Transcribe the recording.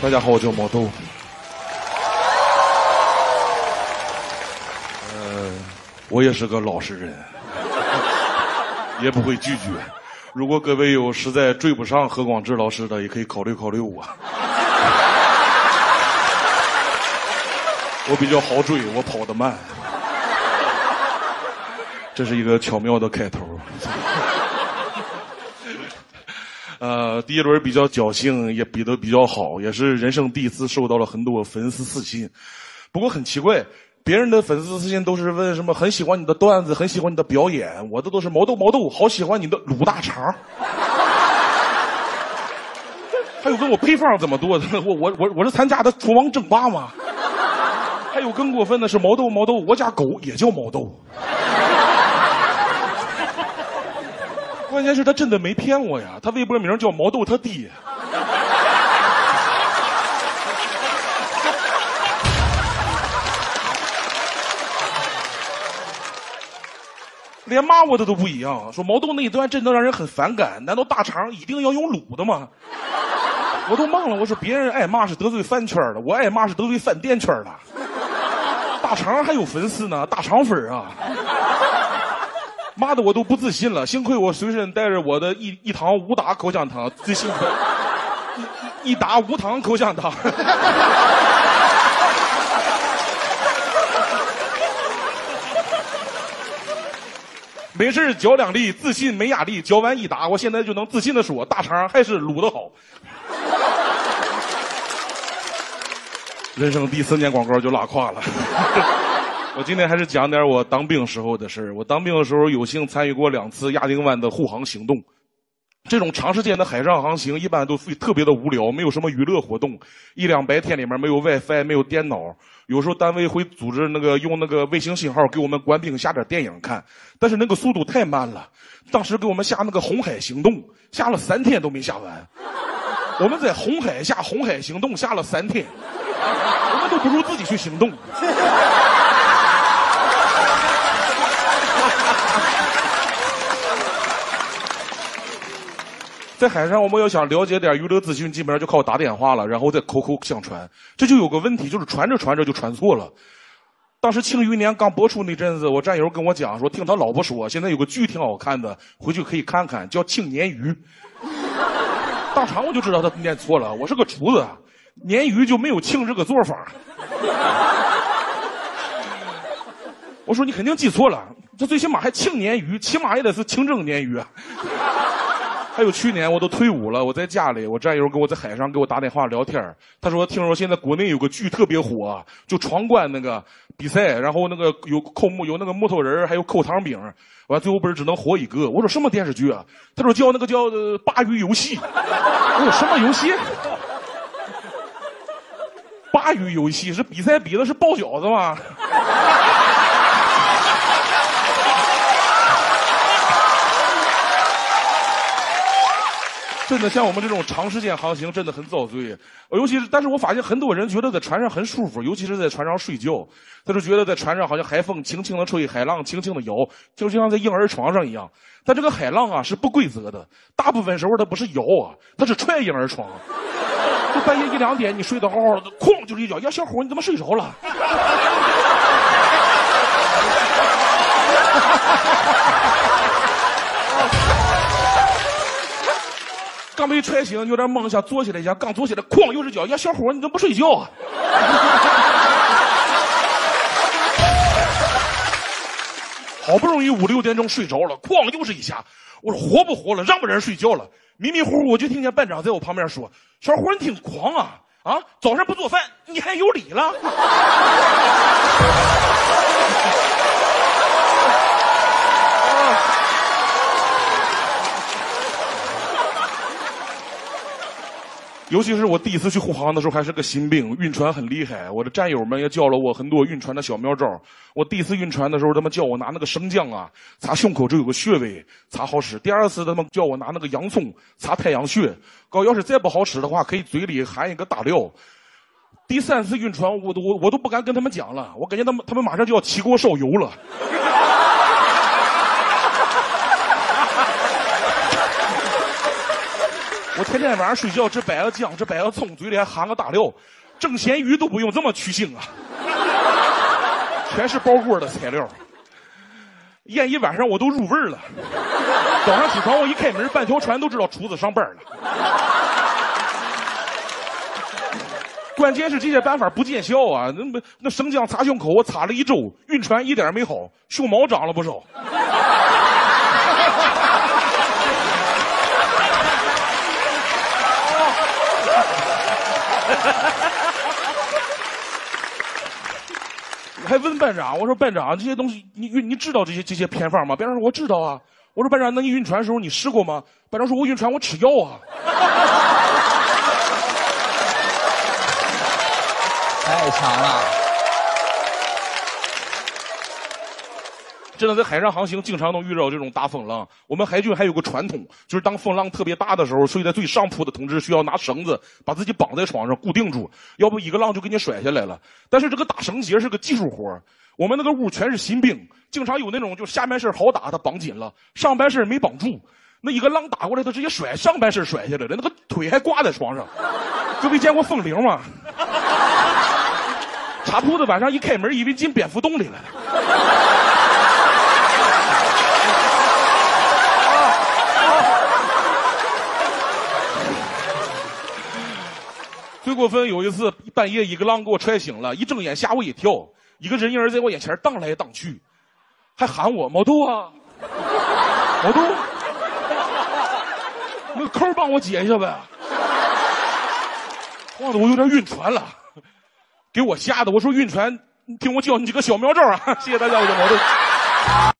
大家好，我叫毛豆。呃，我也是个老实人，也不会拒绝。如果各位有实在追不上何广智老师的，也可以考虑考虑我。我比较好追，我跑得慢。这是一个巧妙的开头。呃，第一轮比较侥幸，也比的比较好，也是人生第一次收到了很多粉丝私信。不过很奇怪，别人的粉丝私信都是问什么很喜欢你的段子，很喜欢你的表演，我的都是毛豆毛豆，好喜欢你的卤大肠。还有跟我配方怎么做的，我我我我是参加的厨王争霸吗？还有更过分的是毛豆毛豆，我家狗也叫毛豆。关键是他真的没骗我呀，他微博名叫毛豆他爹。连骂我的都不一样，说毛豆那一段真的让人很反感。难道大肠一定要用卤的吗？我都忘了，我说别人挨骂是得罪饭圈的，我挨骂是得罪饭店圈的。大肠还有粉丝呢，大肠粉啊！骂的我都不自信了，幸亏我随身带着我的一一堂无打口香糖，最幸亏一一打无糖口香糖。没事嚼两粒，自信没压力。嚼完一打，我现在就能自信的说，大肠还是卤的好。人生第四年广告就拉胯了。我今天还是讲点我当兵时候的事。我当兵的时候有幸参与过两次亚丁湾的护航行动。这种长时间的海上航行一般都特别的无聊，没有什么娱乐活动。一两白天里面没有 WiFi，没有电脑。有时候单位会组织那个用那个卫星信号给我们官兵下点电影看，但是那个速度太慢了。当时给我们下那个红海行动，下了三天都没下完。我们在红海下红海行动下了三天，我们都不如自己去行动。在海上，我们要想了解点娱乐资讯，基本上就靠打电话了，然后再口口相传。这就有个问题，就是传着传着就传错了。当时《庆余年》刚播出那阵子，我战友跟我讲说，听他老婆说，现在有个剧挺好看的，回去可以看看，叫《庆年鱼》。当场我就知道他念错了，我是个厨子，鲶鱼就没有庆这个做法。我说你肯定记错了，这最起码还庆鲶鱼，起码也得是清蒸鲶鱼。还有去年我都退伍了，我在家里，我战友给我在海上给我打电话聊天他说听说现在国内有个剧特别火，就闯关那个比赛，然后那个有扣木有那个木头人，还有扣糖饼，完最后不是只能活一个。我说什么电视剧啊？他说叫那个叫鲅鱼游戏。我说什么游戏？鲅鱼游戏是比赛比的是包饺子吗？真的像我们这种长时间航行真的很遭罪，尤其是，但是我发现很多人觉得在船上很舒服，尤其是在船上睡觉，他就觉得在船上好像海风轻轻的吹，海浪轻轻的摇，就像在婴儿床上一样。但这个海浪啊是不规则的，大部分时候它不是摇啊，它是踹婴儿床。就半夜一两点你睡得好好的，哐就是一脚，呀小伙你怎么睡着了？没踹醒，有点懵，想坐起来一下，刚坐起来，哐又是脚。呀，小伙你怎么不睡觉啊？好不容易五六点钟睡着了，哐又是一下。我说活不活了？让不让人睡觉了？迷迷糊糊我就听见班长在我旁边说：“小伙你挺狂啊！啊，早上不做饭，你还有理了？” 尤其是我第一次去护航的时候，还是个新兵，晕船很厉害。我的战友们也教了我很多晕船的小妙招。我第一次晕船的时候，他们叫我拿那个生姜啊，擦胸口，这有个穴位，擦好使。第二次，他们叫我拿那个洋葱擦太阳穴。搞要是再不好使的话，可以嘴里含一个大料。第三次晕船，我都我我都不敢跟他们讲了，我感觉他们他们马上就要起锅烧油了。天天晚上睡觉，这掰个姜，这掰个葱，嘴里还含个大料，蒸咸鱼都不用这么去腥啊，全是包锅的材料。腌一晚上我都入味了，早上起床我一开门，半条船都知道厨子上班了。关键是这些办法不见效啊！那那生姜擦胸口，我擦了一周，晕船一点没好，胸毛长了不少。还问班长，我说班长，这些东西你你知道这些这些偏方吗？班长说我知道啊。我说班长，那你晕船的时候你试过吗？班长说，我晕船我吃药啊。太强了。真的在海上航行，经常能遇到这种大风浪。我们海军还有个传统，就是当风浪特别大的时候，睡在最上铺的同志需要拿绳子把自己绑在床上固定住，要不一个浪就给你甩下来了。但是这个打绳结是个技术活我们那个屋全是新兵，经常有那种就下半身好打，他绑紧了，上半身没绑住，那一个浪打过来，他直接甩上半身甩下来了，那个腿还挂在床上。就没见过风铃吗？茶铺子晚上一开门，以为进蝙蝠洞里来了。最过分有一次半夜一个浪给我踹醒了，一睁眼吓我一跳，一个人影在我眼前荡来荡去，还喊我毛豆啊，毛豆，那个扣帮我解一下呗，晃得我有点晕船了，给我吓得我说晕船，你听我教你几个小妙招啊，谢谢大家，我叫毛豆。